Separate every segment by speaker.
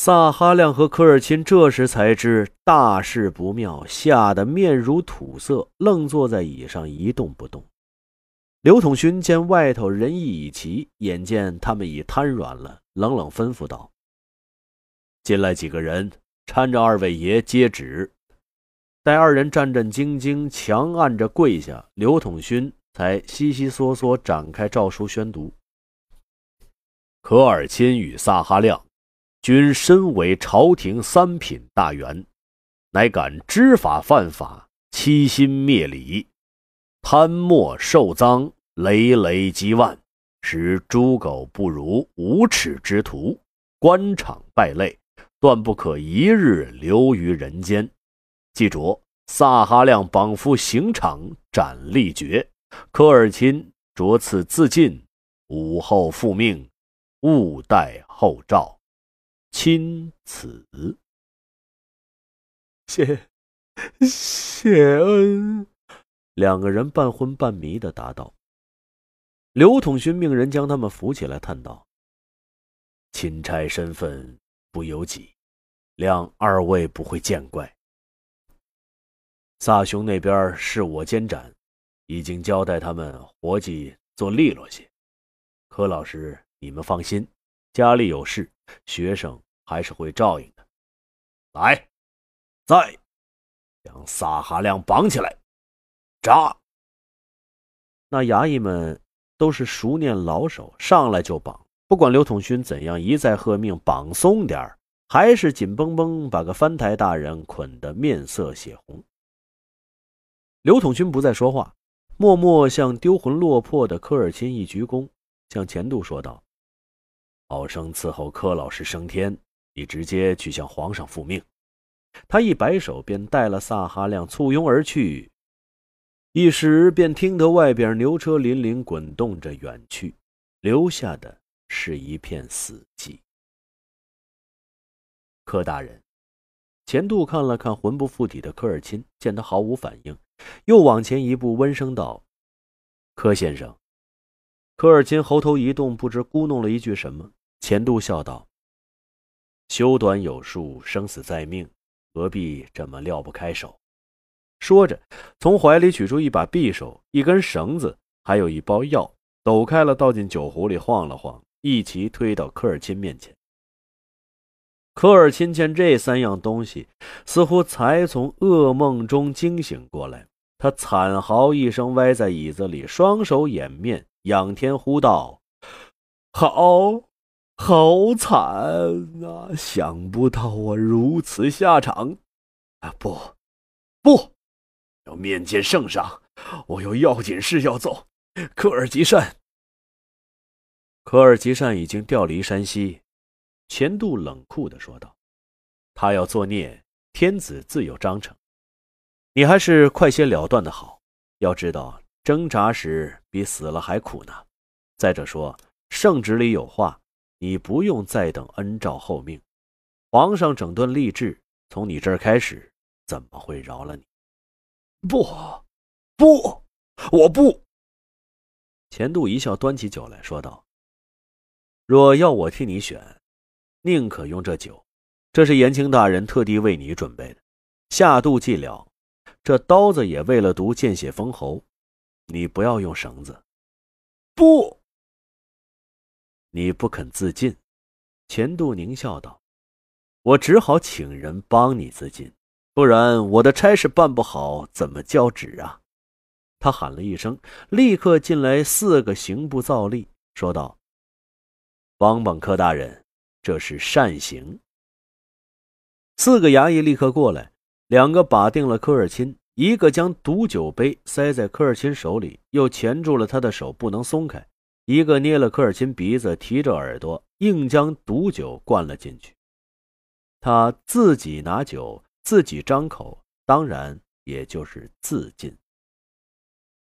Speaker 1: 萨哈亮和科尔沁这时才知大事不妙，吓得面如土色，愣坐在椅上一动不动。刘统勋见外头人意已齐，眼见他们已瘫软了，冷冷吩咐道：“进来几个人，搀着二位爷接旨。”待二人战战兢兢，强按着跪下，刘统勋才悉悉嗦嗦展开诏书宣读：“
Speaker 2: 科尔沁与萨哈亮，均身为朝廷三品大员，乃敢知法犯法，欺心灭礼，贪墨受赃，累累积万，使猪狗不如，无耻之徒，官场败类，断不可一日留于人间。”记着，萨哈亮绑赴刑场斩立决，科尔沁着此自尽，午后复命，勿待后诏。钦此。
Speaker 1: 谢谢恩。两个人半昏半迷的答道。刘统勋命人将他们扶起来，叹道：“钦差身份不由己，谅二位不会见怪。”萨兄那边是我监斩，已经交代他们活计做利落些。柯老师，你们放心，家里有事，学生还是会照应的。
Speaker 2: 来，在，将萨哈亮绑起来，扎。
Speaker 1: 那衙役们都是熟练老手，上来就绑。不管刘统勋怎样一再喝命绑松点儿还是紧绷绷把个翻台大人捆得面色血红。刘统勋不再说话，默默向丢魂落魄的科尔沁一鞠躬，向钱度说道：“好生伺候柯老师升天，你直接去向皇上复命。”他一摆手，便带了萨哈亮簇拥而去。一时便听得外边牛车林林滚动着远去，留下的是一片死寂。柯大人，钱度看了看魂不附体的科尔沁，见他毫无反应。又往前一步，温声道：“柯先生。”科尔沁喉头一动，不知咕哝了一句什么。钱度笑道：“修短有术，生死在命，何必这么撂不开手？”说着，从怀里取出一把匕首、一根绳子，还有一包药，抖开了，倒进酒壶里，晃了晃，一齐推到科尔沁面前。科尔沁见这三样东西，似乎才从噩梦中惊醒过来。他惨嚎一声，歪在椅子里，双手掩面，仰天呼道：“好，好惨啊！想不到我如此下场！啊，不，不，要面见圣上，我有要紧事要奏。”科尔吉善，科尔吉善已经调离山西。钱度冷酷地说道：“他要作孽，天子自有章程。你还是快些了断的好。要知道，挣扎时比死了还苦呢。再者说，圣旨里有话，你不用再等恩诏后命。皇上整顿吏治，从你这儿开始，怎么会饶了你？
Speaker 2: 不，不，我不。”
Speaker 1: 钱度一笑，端起酒来说道：“若要我替你选。”宁可用这酒，这是延庆大人特地为你准备的。下肚即了，这刀子也为了毒，见血封喉。你不要用绳子。
Speaker 2: 不，
Speaker 1: 你不肯自尽。钱度狞笑道：“我只好请人帮你自尽，不然我的差事办不好，怎么交旨啊？”他喊了一声，立刻进来四个刑部造吏，说道：“帮帮柯大人。”这是善行。四个衙役立刻过来，两个把定了科尔沁，一个将毒酒杯塞在科尔沁手里，又钳住了他的手，不能松开；一个捏了科尔沁鼻子，提着耳朵，硬将毒酒灌了进去。他自己拿酒，自己张口，当然也就是自尽。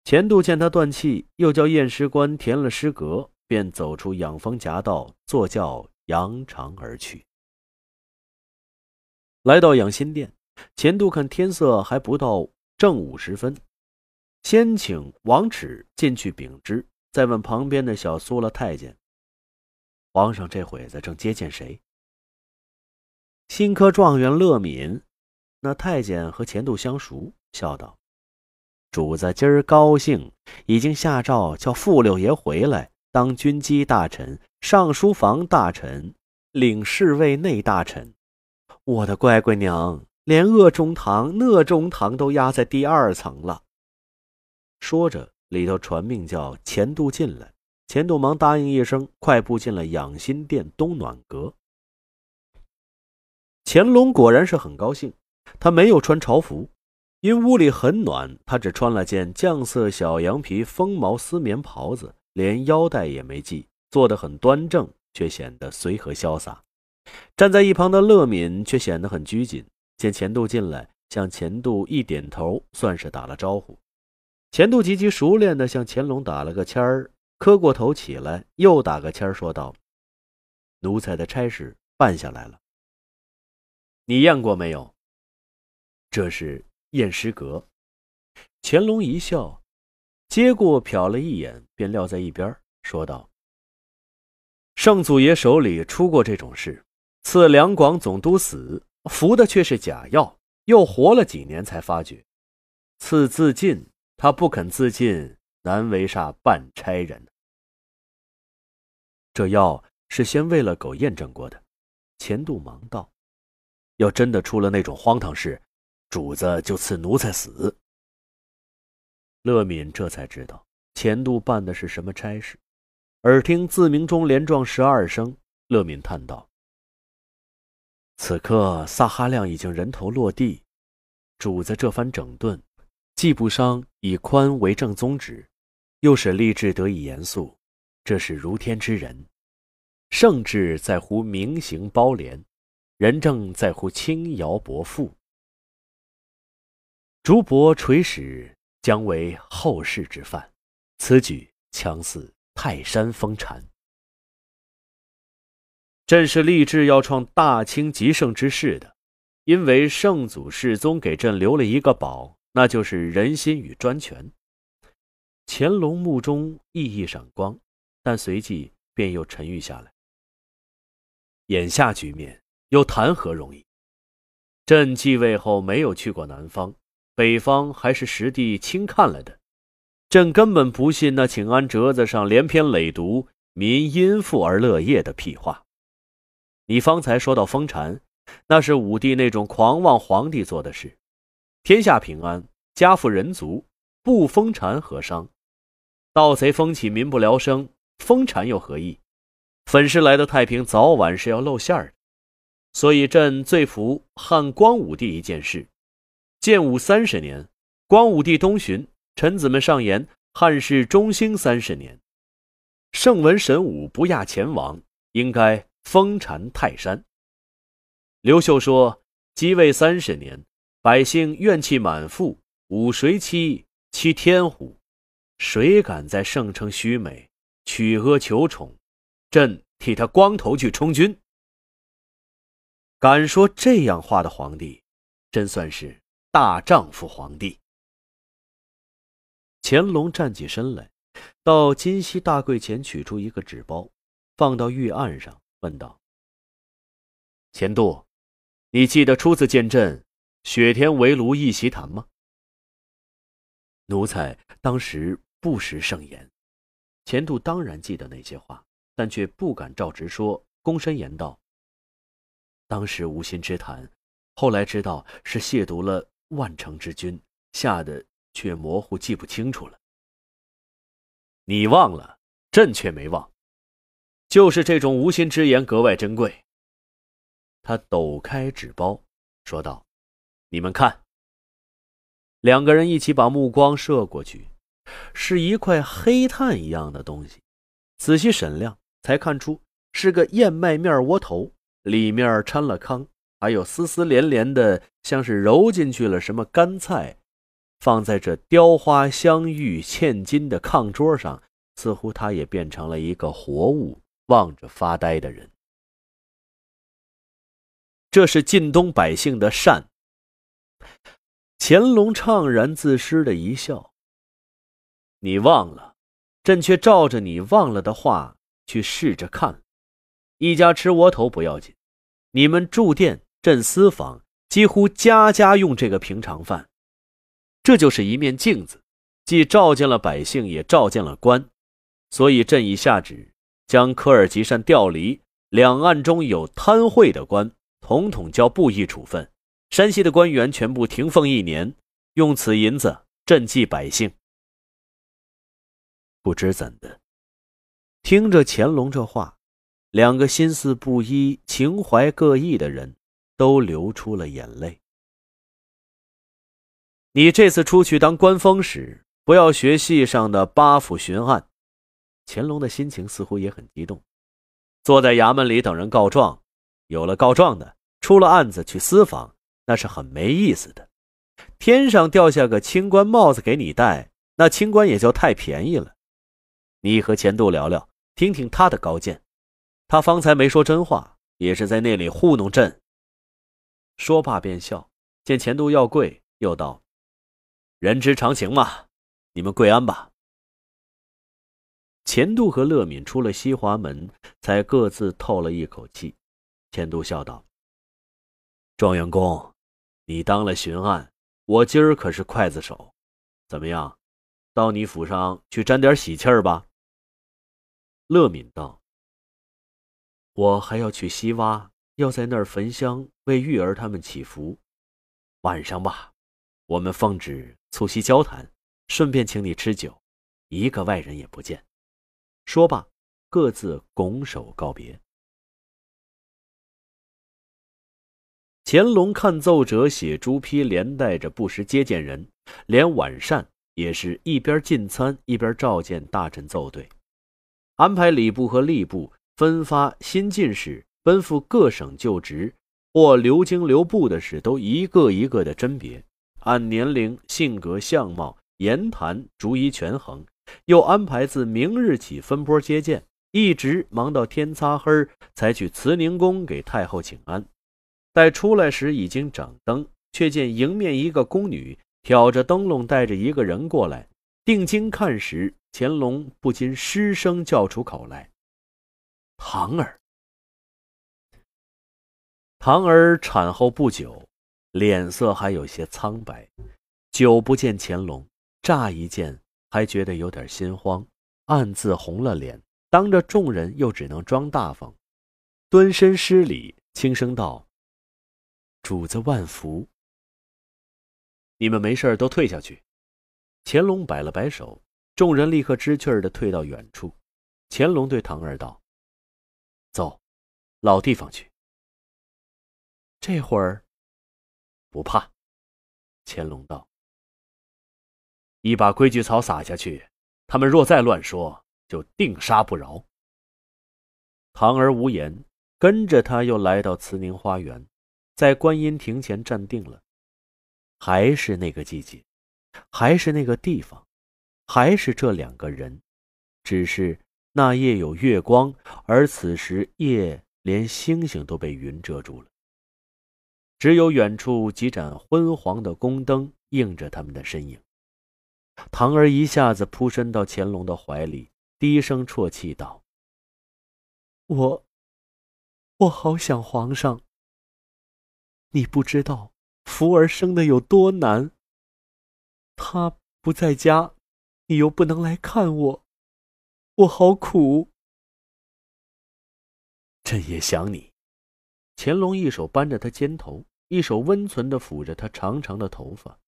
Speaker 1: 钱度见他断气，又叫验尸官填了尸格，便走出养蜂夹道，坐轿。扬长而去。来到养心殿，钱度看天色还不到正午时分，先请王尺进去禀知，再问旁边的小苏了太监：“皇上这会子正接见谁？”新科状元乐敏，那太监和钱度相熟，笑道：“主子今儿高兴，已经下诏叫傅六爷回来当军机大臣、尚书房大臣、领侍卫内大臣。我的乖乖娘，连鄂中堂、讷中堂都压在第二层了。”说着，里头传命叫钱度进来。钱度忙答应一声，快步进了养心殿东暖阁。乾隆果然是很高兴，他没有穿朝服，因屋里很暖，他只穿了件绛色小羊皮风毛丝棉袍子，连腰带也没系，坐得很端正，却显得随和潇洒。站在一旁的乐敏却显得很拘谨，见钱度进来，向钱度一点头，算是打了招呼。钱度极其熟练地向乾隆打了个签儿。磕过头起来，又打个签儿说道：“奴才的差事办下来了。你验过没有？这是验尸阁。”乾隆一笑，接过瞟了一眼，便撂在一边，说道：“圣祖爷手里出过这种事，赐两广总督死，服的却是假药，又活了几年才发觉。赐自尽，他不肯自尽，难为煞办差人。”这药是先喂了狗验证过的，钱度忙道：“要真的出了那种荒唐事，主子就赐奴才死。”乐敏这才知道钱度办的是什么差事，耳听自鸣钟连撞十二声，乐敏叹道：“此刻撒哈亮已经人头落地，主子这番整顿，既不伤以宽为正宗旨，又使吏治得以严肃。”这是如天之人，圣治在乎明行包廉，仁政在乎轻徭薄赋。竹帛垂史将为后世之范，此举强似泰山封禅。朕是立志要创大清极盛之势的，因为圣祖世宗给朕留了一个宝，那就是人心与专权。乾隆目中熠熠闪光。但随即便又沉郁下来。眼下局面又谈何容易？朕继位后没有去过南方，北方还是实地亲看了的。朕根本不信那请安折子上连篇累牍“民因富而乐业”的屁话。你方才说到封禅，那是武帝那种狂妄皇帝做的事。天下平安，家富人足，不封禅何伤？盗贼风起，民不聊生。封禅又何意？粉饰来的太平早晚是要露馅儿的，所以朕最服汉光武帝一件事：建武三十年，光武帝东巡，臣子们上言汉室中兴三十年，圣文神武不亚前王，应该封禅泰山。刘秀说：即位三十年，百姓怨气满腹，武谁欺？欺天虎，谁敢在圣城虚美？取阿求宠，朕替他光头去充军。敢说这样话的皇帝，真算是大丈夫皇帝。乾隆站起身来，到金溪大柜前取出一个纸包，放到玉案上，问道：“钱度，你记得初次见朕，雪天围炉一席谈吗？”奴才当时不识圣言。钱度当然记得那些话，但却不敢照直说，躬身言道：“当时无心之谈，后来知道是亵渎了万城之君，吓得却模糊记不清楚了。你忘了，朕却没忘，就是这种无心之言格外珍贵。”他抖开纸包，说道：“你们看。”两个人一起把目光射过去。是一块黑炭一样的东西，仔细审量才看出是个燕麦面窝头，里面掺了糠，还有丝丝连连的，像是揉进去了什么干菜。放在这雕花镶玉嵌金的炕桌上，似乎他也变成了一个活物，望着发呆的人。这是晋东百姓的善。乾隆怅然自失的一笑。你忘了，朕却照着你忘了的话去试着看。一家吃窝头不要紧，你们住店朕私房几乎家家用这个平常饭。这就是一面镜子，既照见了百姓，也照见了官。所以朕已下旨，将科尔吉善调离，两岸中有贪贿的官，统统交布役处分；山西的官员全部停俸一年，用此银子赈济百姓。不知怎的，听着乾隆这话，两个心思不一、情怀各异的人都流出了眼泪。你这次出去当官风时，不要学戏上的八府巡案。乾隆的心情似乎也很激动，坐在衙门里等人告状，有了告状的，出了案子去私访，那是很没意思的。天上掉下个清官帽子给你戴，那清官也就太便宜了。你和钱度聊聊，听听他的高见。他方才没说真话，也是在那里糊弄朕。说罢便笑。见钱度要跪，又道：“人之常情嘛，你们跪安吧。”钱度和乐敏出了西华门，才各自透了一口气。钱度笑道：“状元公，你当了巡案，我今儿可是刽子手，怎么样？到你府上去沾点喜气儿吧。”乐敏道：“我还要去西洼，要在那儿焚香为玉儿他们祈福。晚上吧，我们奉旨促膝交谈，顺便请你吃酒，一个外人也不见。”说罢，各自拱手告别。乾隆看奏折，写朱批，连带着不时接见人，连晚膳也是一边进餐一边召见大臣奏对。安排礼部和吏部分发新进士奔赴各省就职或留京留部的事，都一个一个的甄别，按年龄、性格、相貌、言谈逐一权衡，又安排自明日起分拨接见，一直忙到天擦黑才去慈宁宫给太后请安。待出来时已经掌灯，却见迎面一个宫女挑着灯笼带着一个人过来，定睛看时。乾隆不禁失声叫出口来：“堂儿。”堂儿产后不久，脸色还有些苍白，久不见乾隆，乍一见还觉得有点心慌，暗自红了脸，当着众人又只能装大方，蹲身施礼，轻声道：“主子万福。”你们没事都退下去。乾隆摆了摆手。众人立刻知趣的退到远处。乾隆对唐儿道：“走，老地方去。”这会儿不怕。乾隆道：“一把规矩草撒下去，他们若再乱说，就定杀不饶。”唐儿无言，跟着他又来到慈宁花园，在观音亭前站定了。还是那个季节，还是那个地方。还是这两个人，只是那夜有月光，而此时夜连星星都被云遮住了，只有远处几盏昏黄的宫灯映着他们的身影。唐儿一下子扑身到乾隆的怀里，低声啜泣道：“我，我好想皇上。你不知道福儿生的有多难，他不在家。”你又不能来看我，我好苦。朕也想你。乾隆一手扳着他肩头，一手温存的抚着他长长的头发。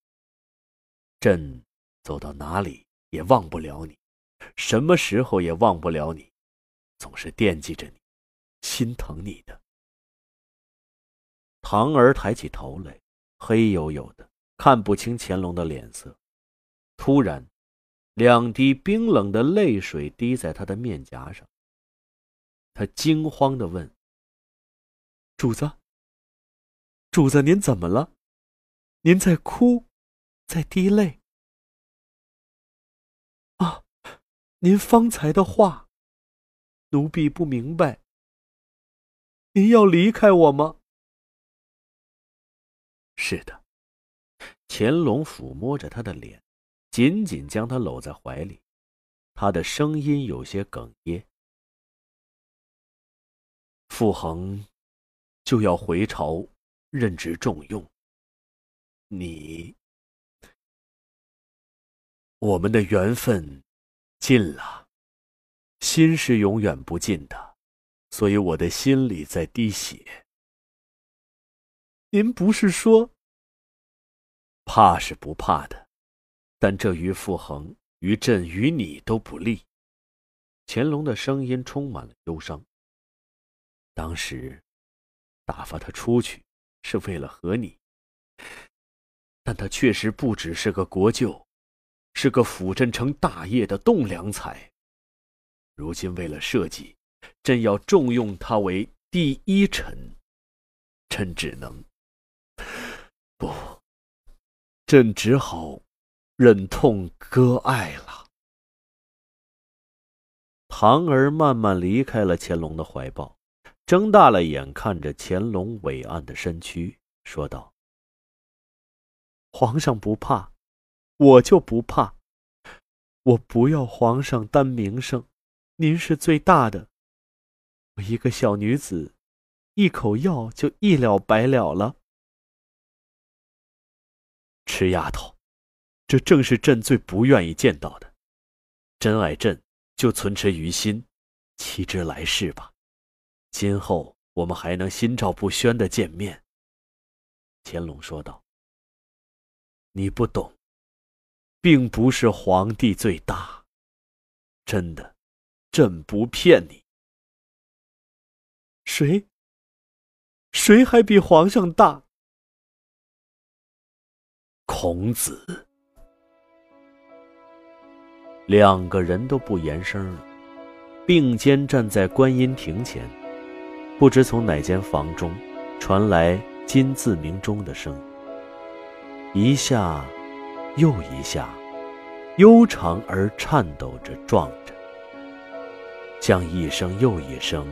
Speaker 1: 朕走到哪里也忘不了你，什么时候也忘不了你，总是惦记着你，心疼你的。唐儿抬起头来，黑黝黝的，看不清乾隆的脸色。突然。两滴冰冷的泪水滴在他的面颊上。他惊慌的问：“主子，主子，您怎么了？您在哭，在滴泪？啊，您方才的话，奴婢不明白。您要离开我吗？”是的。乾隆抚摸着他的脸。紧紧将他搂在怀里，他的声音有些哽咽。傅恒就要回朝，
Speaker 2: 任职重用。你，我们的缘分尽了，心是永远不尽的，所以我的心里在滴血。
Speaker 1: 您不是说，
Speaker 2: 怕是不怕的，但这于傅恒、于朕、于你都不利。
Speaker 1: 乾隆的声音充满了忧伤。
Speaker 2: 当时打发他出去是为了和你，但他确实不只是个国舅，是个辅朕成大业的栋梁才。如今为了社稷，朕要重用他为第一臣，朕只能不，朕只好忍痛割爱了。
Speaker 1: 唐儿慢慢离开了乾隆的怀抱。睁大了眼看着乾隆伟岸的身躯，说道：“皇上不怕，我就不怕。我不要皇上担名声，您是最大的。我一个小女子，一口药就一了百了了。
Speaker 2: 痴丫头，这正是朕最不愿意见到的。真爱朕，就存持于心，岂知来世吧。”今后我们还能心照不宣的见面。”乾隆说道。“你不懂，并不是皇帝最大，真的，朕不骗你。
Speaker 1: 谁？谁还比皇上大？”
Speaker 2: 孔子。两个人都不言声了，并肩站在观音亭前。不知从哪间房中传来金字鸣钟的声，一下又一下，悠长而颤抖着撞着，像一声又一声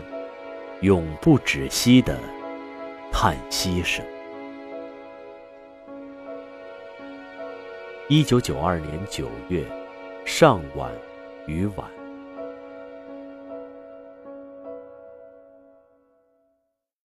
Speaker 2: 永不止息的叹息声。一九九二年九月上晚与晚。